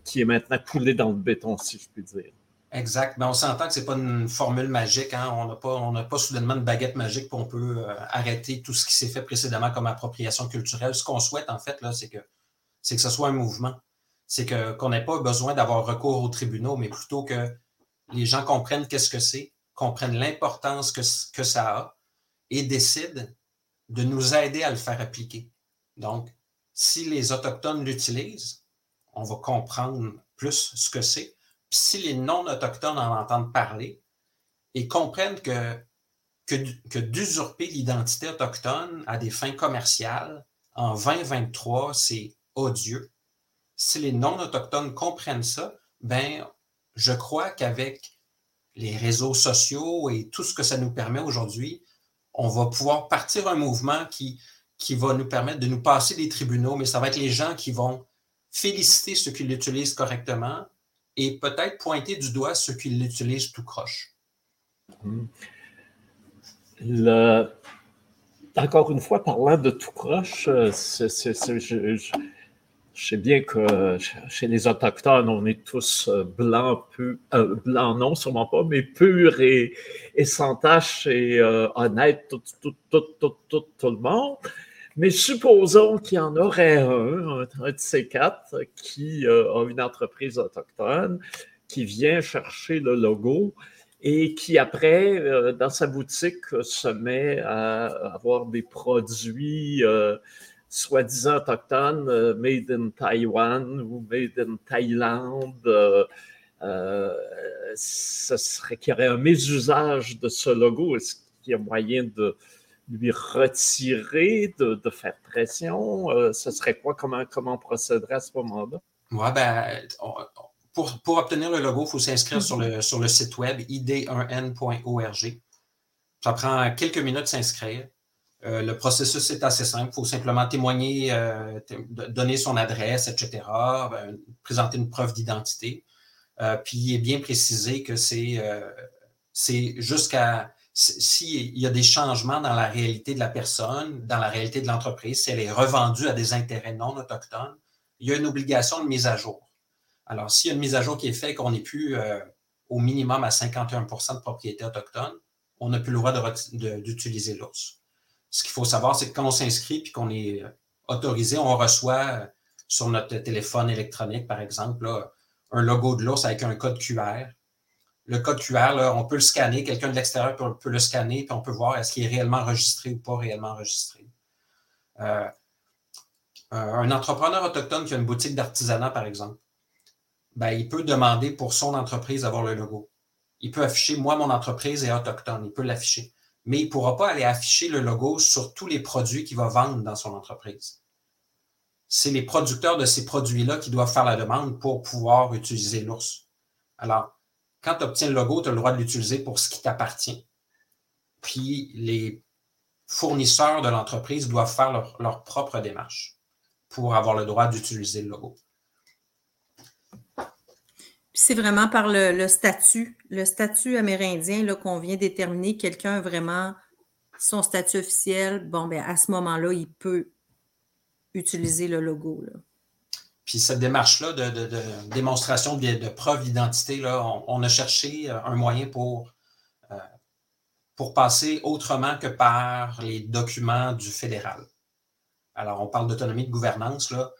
qui est maintenant coulée dans le béton, si je puis dire. Exact. Mais on s'entend que ce n'est pas une formule magique. Hein. On n'a pas, pas soudainement une baguette magique pour on peut arrêter tout ce qui s'est fait précédemment comme appropriation culturelle. Ce qu'on souhaite, en fait, là, c'est que, c'est que ce soit un mouvement c'est qu'on n'ait pas besoin d'avoir recours aux tribunaux, mais plutôt que les gens comprennent qu'est-ce que c'est, comprennent l'importance que, que ça a et décident de nous aider à le faire appliquer. Donc, si les Autochtones l'utilisent, on va comprendre plus ce que c'est. Puis si les non-autochtones en entendent parler et comprennent que, que, que d'usurper l'identité autochtone à des fins commerciales en 2023, c'est odieux, si les non-autochtones comprennent ça, ben, je crois qu'avec les réseaux sociaux et tout ce que ça nous permet aujourd'hui, on va pouvoir partir un mouvement qui, qui va nous permettre de nous passer des tribunaux, mais ça va être les gens qui vont féliciter ceux qui l'utilisent correctement et peut-être pointer du doigt ceux qui l'utilisent tout croche. Hmm. Encore une fois, parlant de tout croche, euh, c'est, je, sais bien que chez les Autochtones, on est tous euh, blancs, euh, blancs non, sûrement pas, mais purs et, sans tache et euh, honnêtes, tout, le monde. Mais supposons qu'il y en aurait un, un de ces quatre, qui a une entreprise autochtone, qui vient chercher le logo et qui après, dans sa boutique, se met à avoir des produits soi-disant autochtone, euh, made in Taiwan ou made in Thaïlande, euh, euh, ce serait qu'il y aurait un mésusage de ce logo. Est-ce qu'il y a moyen de lui retirer, de, faire pression? ce serait quoi? Comment, comment on procéderait à ce moment-là? Oui, ben, pour, pour, obtenir le logo, il faut s'inscrire sur, le, sur le site web id1n.org. Ça prend quelques minutes de s'inscrire. Euh, le processus est assez simple. Il faut simplement témoigner, euh, donner son adresse, etc., ben, présenter une preuve d'identité. Euh, puis il est bien précisé que c'est jusqu'à s'il y a des changements dans la réalité de la personne, dans la réalité de l'entreprise, si elle est revendue à des intérêts non autochtones, il y a une obligation de mise à jour. Alors, s'il y a une mise à jour qui est faite, qu'on n'est plus euh, au minimum à 51% de propriété autochtone, on n'a plus le droit d'utiliser l'ours. Ce qu'il faut savoir, c'est que quand on s'inscrit et qu'on est autorisé, on reçoit sur notre téléphone électronique, par exemple, un logo de l'ours avec un code QR. Le code QR, on peut le scanner, quelqu'un de l'extérieur peut, le scanner, puis on peut voir est-ce qu'il est réellement enregistré ou pas réellement enregistré. Euh, un entrepreneur autochtone qui a une boutique d'artisanat, par exemple, ben, il peut demander pour son entreprise d'avoir le logo. Il peut afficher Moi, mon entreprise est autochtone. Il peut l'afficher. Mais il ne pourra pas aller afficher le logo sur tous les produits qu'il va vendre dans son entreprise c'est les producteurs de ces produits-là qui doivent faire la demande pour pouvoir utiliser l'ours. Alors, quand tu obtiens le logo, tu as le droit de l'utiliser pour ce qui t'appartient. Puis les fournisseurs de l'entreprise doivent faire leur, propre démarche pour avoir le droit d'utiliser le logo. C'est vraiment par le, statut, le statut amérindien qu'on vient déterminer quelqu'un vraiment son statut officiel. Bon, ben à ce moment-là, il peut utiliser le logo. Puis cette démarche-là de, démonstration de, preuve d'identité, on, a cherché euh, un moyen pour, euh, pour passer autrement que par les documents du fédéral. Alors, on parle d'autonomie de gouvernance. Là.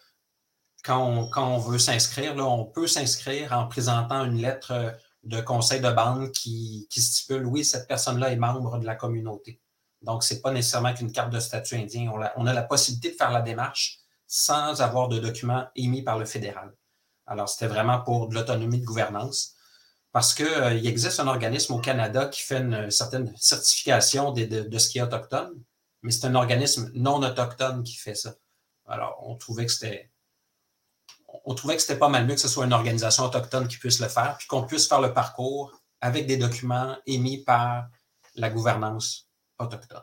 Quand, on, quand on veut s'inscrire, on peut s'inscrire en présentant une lettre de conseil de bande qui, qui stipule, oui, cette personne-là est membre de la communauté. Donc, ce n'est pas nécessairement qu'une carte de statut indien. On a, la possibilité de faire la démarche sans avoir de documents émis par le fédéral. Alors, c'était vraiment pour de l'autonomie de gouvernance. Parce qu'il euh, existe un organisme au Canada qui fait une certaine certification de, ce qui est autochtone, mais c'est un organisme non autochtone qui fait ça. Alors, on trouvait que c'était on trouvait que c'était pas mal mieux que ce soit une organisation autochtone qui puisse le faire, puis qu'on puisse faire le parcours avec des documents émis par la gouvernance autochtone.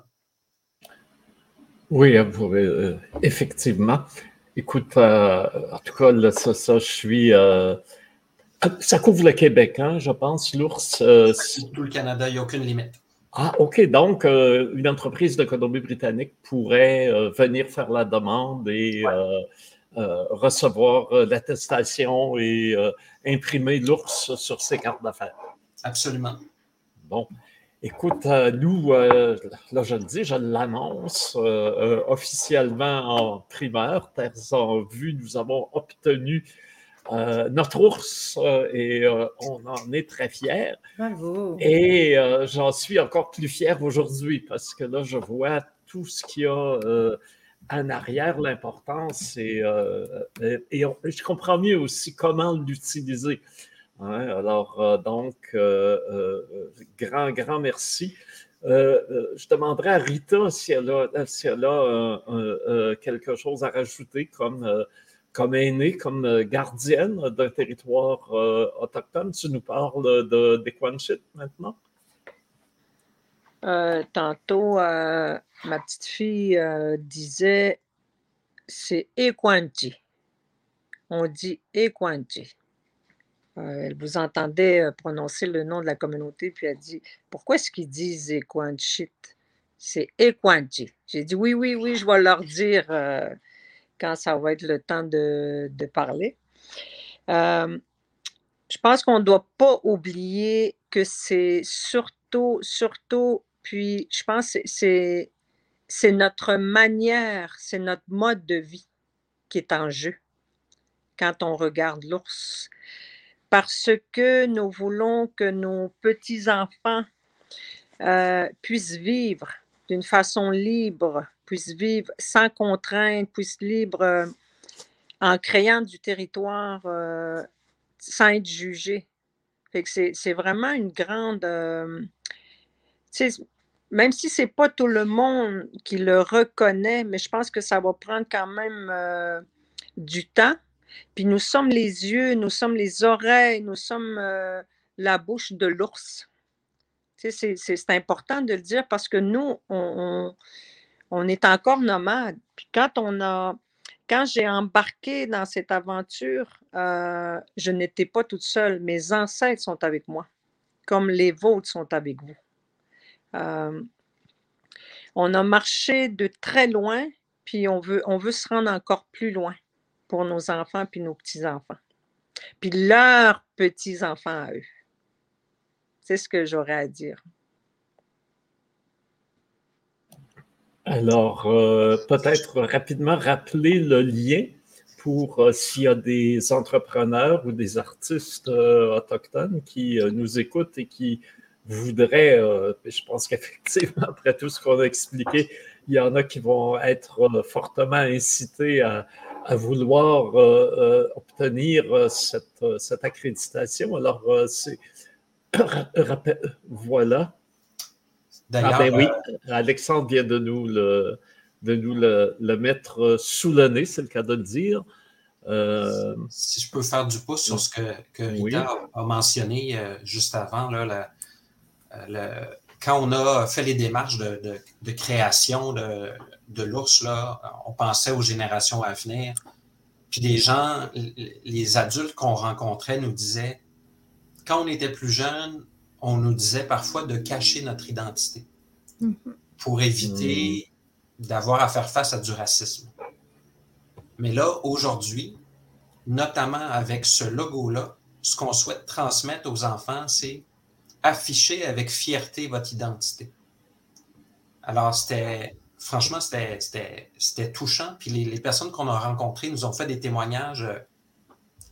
Oui, euh, euh, effectivement. Écoute, euh, en tout cas, ça, ça, je suis. ça couvre le Québec, hein, je pense, l'ours. tout le Canada, il n'y a aucune limite. Ah, OK. Donc, une entreprise de Colombie-Britannique pourrait venir faire la demande et recevoir l'attestation et imprimer l'ours sur ses cartes d'affaires. Absolument. Bon. Écoute, euh, nous, euh, là, je le dis, je l'annonce euh, officiellement en primeur. Terres en vue, nous avons obtenu notre ours et on en est très fiers. Bravo. Et j'en suis encore plus fier aujourd'hui parce que là, je vois tout ce qu'il y a en arrière, l'importance et, et je comprends mieux aussi comment l'utiliser. alors, euh, donc, euh, euh, grand, grand merci. je demanderai à Rita si elle a, quelque chose à rajouter comme, comme aînée, comme gardienne d'un territoire autochtone. Tu nous parles de d'Equanchit maintenant? Tantôt, ma petite fille disait c'est Equanchi. On dit. Euh, elle vous entendait euh, prononcer le nom de la communauté, puis elle dit Pourquoi est-ce qu'ils disent Equanchit C'est Equanchi. J'ai dit Oui, oui, oui, je vais leur dire euh, quand ça va être le temps de, parler. je pense qu'on ne doit pas oublier que c'est surtout, surtout, puis je pense que c'est, c'est notre manière, c'est notre mode de vie qui est en jeu quand on regarde l'ours parce que nous voulons que nos petits-enfants euh, puissent vivre d'une façon libre, puissent vivre sans contrainte, puissent vivre euh, en créant du territoire euh, sans être jugés. C'est vraiment une grande... même si ce n'est pas tout le monde qui le reconnaît, mais je pense que ça va prendre quand même du temps puis nous sommes les yeux, nous sommes les oreilles, nous sommes euh, la bouche de l'ours. c'est important de le dire parce que nous, on, est encore nomades. Puis quand on a, quand j'ai embarqué dans cette aventure, euh, je n'étais pas toute seule. Mes ancêtres sont avec moi, comme les vôtres sont avec vous. Euh, on a marché de très loin, puis on veut, on veut se rendre encore plus loin pour nos enfants puis nos petits-enfants. puis leurs petits-enfants à eux. C'est ce que j'aurais à dire. Alors, euh, peut-être rapidement rappeler le lien pour euh, s'il y a des entrepreneurs ou des artistes euh, autochtones qui nous écoutent et qui voudraient, je pense qu'effectivement, après tout ce qu'on a expliqué, il y en a qui vont être fortement incités à, vouloir obtenir cette, cette, accréditation. Alors, c'est... voilà. Ah ben oui, euh, Alexandre vient de nous le, de nous le, mettre sous le nez, c'est le cas de le dire. Euh, si je peux faire du pouce sur ce que, que Rita a mentionné euh, juste avant, là, quand on a fait les démarches de, de, création de, de l'ours, on pensait aux générations à venir. Puis les gens, les adultes qu'on rencontrait nous disaient, quand on était plus jeune, on nous disait parfois de cacher notre identité mm-hmm. pour éviter d'avoir à faire face à du racisme. Mais là, aujourd'hui, notamment avec ce logo-là, ce qu'on souhaite transmettre aux enfants, c'est afficher avec fierté votre identité. Alors, c'était, franchement, c'était touchant. Puis les, les personnes qu'on a rencontrées nous ont fait des témoignages euh,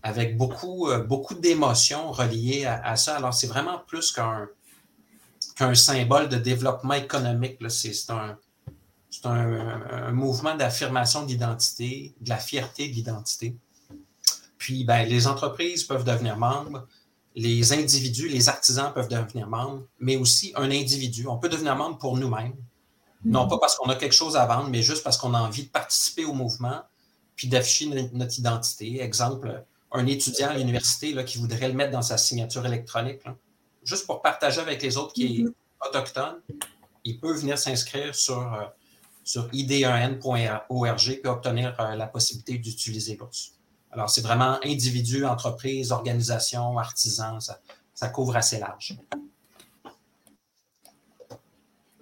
avec beaucoup, euh, beaucoup d'émotions reliées à, ça. Alors, c'est vraiment plus qu'un qu'un symbole de développement économique. C'est un, un, mouvement d'affirmation d'identité, de la fierté de l'identité. Puis, ben, les entreprises peuvent devenir membres, les individus, les artisans peuvent devenir membres, mais aussi un individu. On peut devenir membre pour nous-mêmes. Non pas parce qu'on a quelque chose à vendre, mais juste parce qu'on a envie de participer au mouvement, puis d'afficher notre identité. Exemple, un étudiant à l'université qui voudrait le mettre dans sa signature électronique, juste pour partager avec les autres qui est mm-hmm. autochtone, il peut venir s'inscrire sur, euh, sur id1n.org et obtenir euh, la possibilité d'utiliser l'ours. Alors, c'est vraiment individu, entreprise, organisation, artisan, ça, couvre assez large.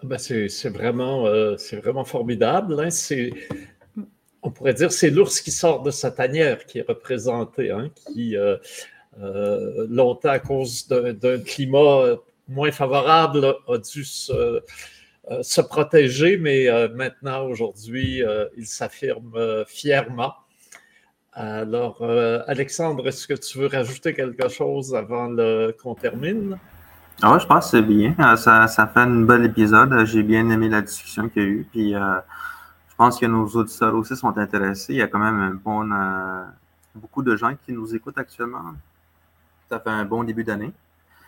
Ben c'est vraiment, euh, vraiment formidable. Hein. On pourrait dire c'est l'ours qui sort de sa tanière qui est représenté, hein, qui euh, euh, longtemps à cause d'un climat moins favorable a dû se, euh, protéger, mais maintenant aujourd'hui il s'affirme fièrement. Alors, Alexandre, est-ce que tu veux rajouter quelque chose avant qu'on termine? Ah, je pense que c'est bien. Ça, ça, fait un bel épisode. J'ai bien aimé la discussion qu'il y a eu. Puis, pense que nos auditeurs aussi sont intéressés. Il y a quand même un bon, euh, beaucoup de gens qui nous écoutent actuellement. Ça fait un bon début d'année.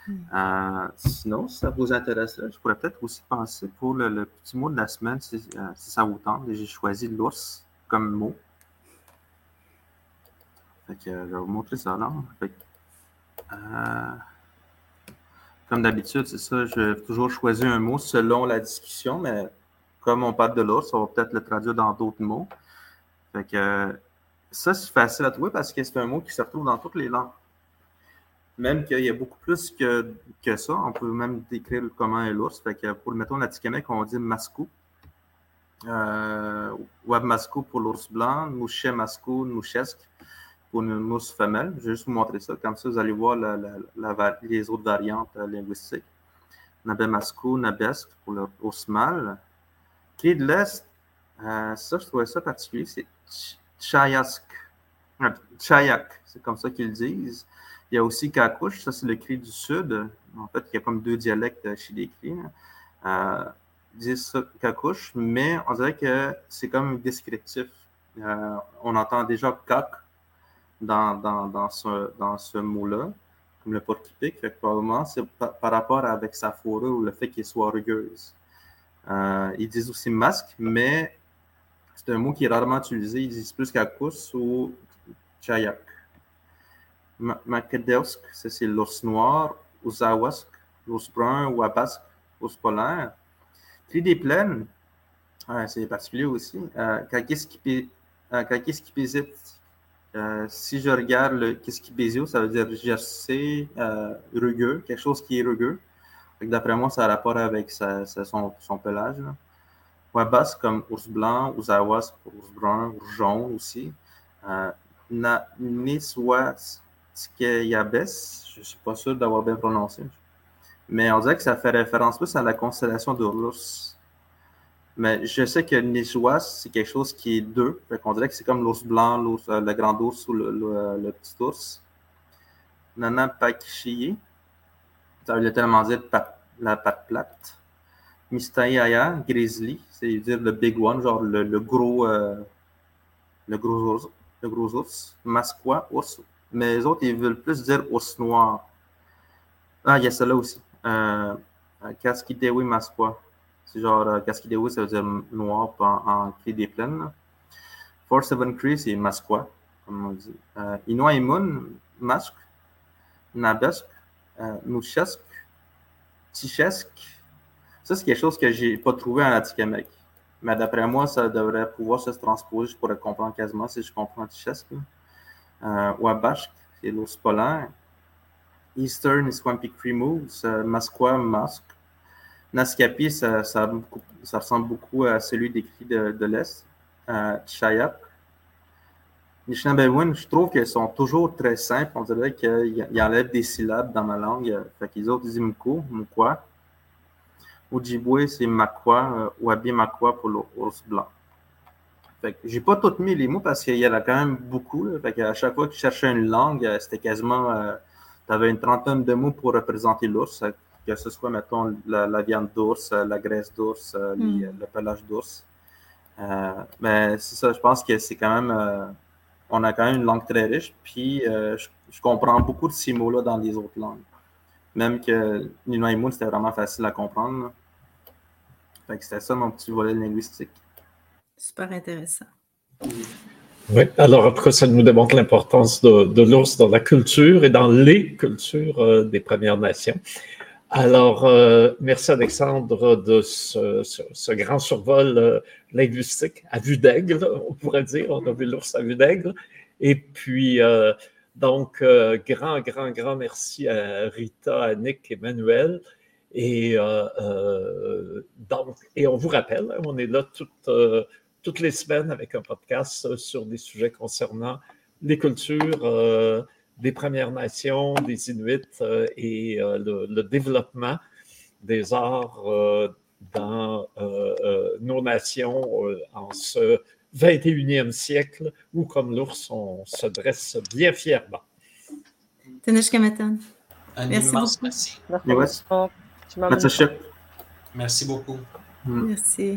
Hmm. Euh, sinon, si ça vous intéresse, je pourrais peut-être aussi penser pour le, petit mot de la semaine, si, euh, ça vous tente. J'ai choisi l'ours comme mot. je vais vous montrer ça là. comme d'habitude, c'est ça, je vais toujours choisir un mot selon la discussion, mais comme on parle de l'ours, on va peut-être le traduire dans d'autres mots. Fait que ça, c'est facile à trouver parce que c'est un mot qui se retrouve dans toutes les langues. Même qu'il y a beaucoup plus que, que ça. On peut même décrire comment est l'ours. Fait que pour, mettons, l'Atikamek, on dit mascou. Euh, mascou pour l'ours blanc, mouché mascou, mouchesque pour une ours femelle. Je vais juste vous montrer ça. Comme ça, vous allez voir les autres variantes euh, linguistiques. Nabé mascou, nabesque pour l'ours mâle. Clé de l'Est, euh, ça, je trouvais ça particulier, c'est Chayask. Chayak, c'est comme ça qu'ils disent. Il y a aussi Kakouche, ça c'est le cri du Sud. En fait, il y a comme deux dialectes chez les cris. Euh, ils disent ça Kakouche, mais on dirait que c'est comme descriptif. Euh, on entend déjà Kak dans, dans, dans ce, dans ce mot-là, comme le porc-pic. Probablement, c'est par, rapport avec sa fourrure ou le fait qu'il soit rugueuse. Euh, ils disent aussi masque, mais c'est un mot qui est rarement utilisé. Ils disent plus Kakus ou Chayak. Makedevsk, c'est l'ours noir, Ouzawask, l'ours brun, ou Abask, l'ours polaire. Cri des plaines, c'est particulier aussi. Euh, qui euh, euh, si je regarde le Kiskipésio, ça veut dire gercé, euh, rugueux, quelque chose qui est rugueux. D'après moi, ça a rapport avec son, pelage. Wabas comme ours blanc, Ouzawas pour ours brun, ours jaune aussi. Euh, Niswas. Je ne suis pas sûr d'avoir bien prononcé. Mais on dirait que ça fait référence plus à la constellation de l'ours. Mais je sais que Nijwas, c'est quelque chose qui est deux. Fait qu'on dirait que c'est comme l'ours blanc, euh, le grand ours ou le, le, petit ours. Nana Pakichiye, ça veut tellement dire la patte plate. Mistayaya, Grizzly, c'est dire le big one, genre le, gros, euh, le gros ours. Le gros ours. Masquoi, ours. Mais les autres, ils veulent plus dire ours noir. Ah, il y a celle-là aussi. Euh, Kaskidewi Masquoi. C'est genre euh, ça veut dire noir en, en des plaines. 4-7 Cree, c'est Masquoi, comme on dit. Euh, Imun, Masque. Nabesk, euh, Nouchesk, Tichesk. Ça, c'est quelque chose que j'ai pas trouvé en Atikamek. Mais d'après moi, ça devrait pouvoir se transposer. Je pourrais comprendre quasiment si je comprends Tichesk. Euh, Wabashk, c'est l'ours polaire. Eastern Swampy Cremoose, euh, Masqua Masque. Naskapi, ça, ça, ça, ressemble beaucoup à celui décrit de, de l'Est. Euh, Chayak. Nishnabewin, je trouve qu'ils sont toujours très simples. On dirait qu'ils enlèvent des syllabes dans ma langue. Fait qu'ils autres disent Mko, Mukwa. Ojibwe, c'est Makwa, ou Wabi Makwa pour l'ours blanc. Fait que j'ai pas tout mis les mots parce qu'il y en a quand même beaucoup. Là. Fait qu'à chaque fois que je cherchais une langue, c'était quasiment. Euh, tu avais une trentaine de mots pour représenter l'ours, que ce soit, mettons, la, viande d'ours, la graisse d'ours, mm. le pelage d'ours. Euh, mais c'est ça, je pense que c'est quand même. Euh, on a quand même une langue très riche, puis euh, je, je, comprends beaucoup de ces mots-là dans les autres langues. Même que Nino c'était vraiment facile à comprendre. Fait que c'était ça mon petit volet linguistique. Super intéressant. Oui, alors après, ça nous démontre l'importance de, de l'ours dans la culture et dans les cultures euh, des Premières Nations. Alors, euh, merci Alexandre de ce, grand survol euh, linguistique à vue d'aigle, on pourrait dire. On a vu l'ours à vue d'aigle. Et puis, euh, donc, euh, grand, grand, grand merci à Rita, à Nick, Emmanuel. Et donc, et on vous rappelle, hein, on est là toute toutes les semaines avec un podcast sur des sujets concernant les cultures des Premières Nations, des Inuits euh, et euh, le, le, développement des arts dans nos nations en ce 21e siècle où, comme l'ours, on se dresse bien fièrement. Merci beaucoup. Merci. Merci. Merci beaucoup. Merci.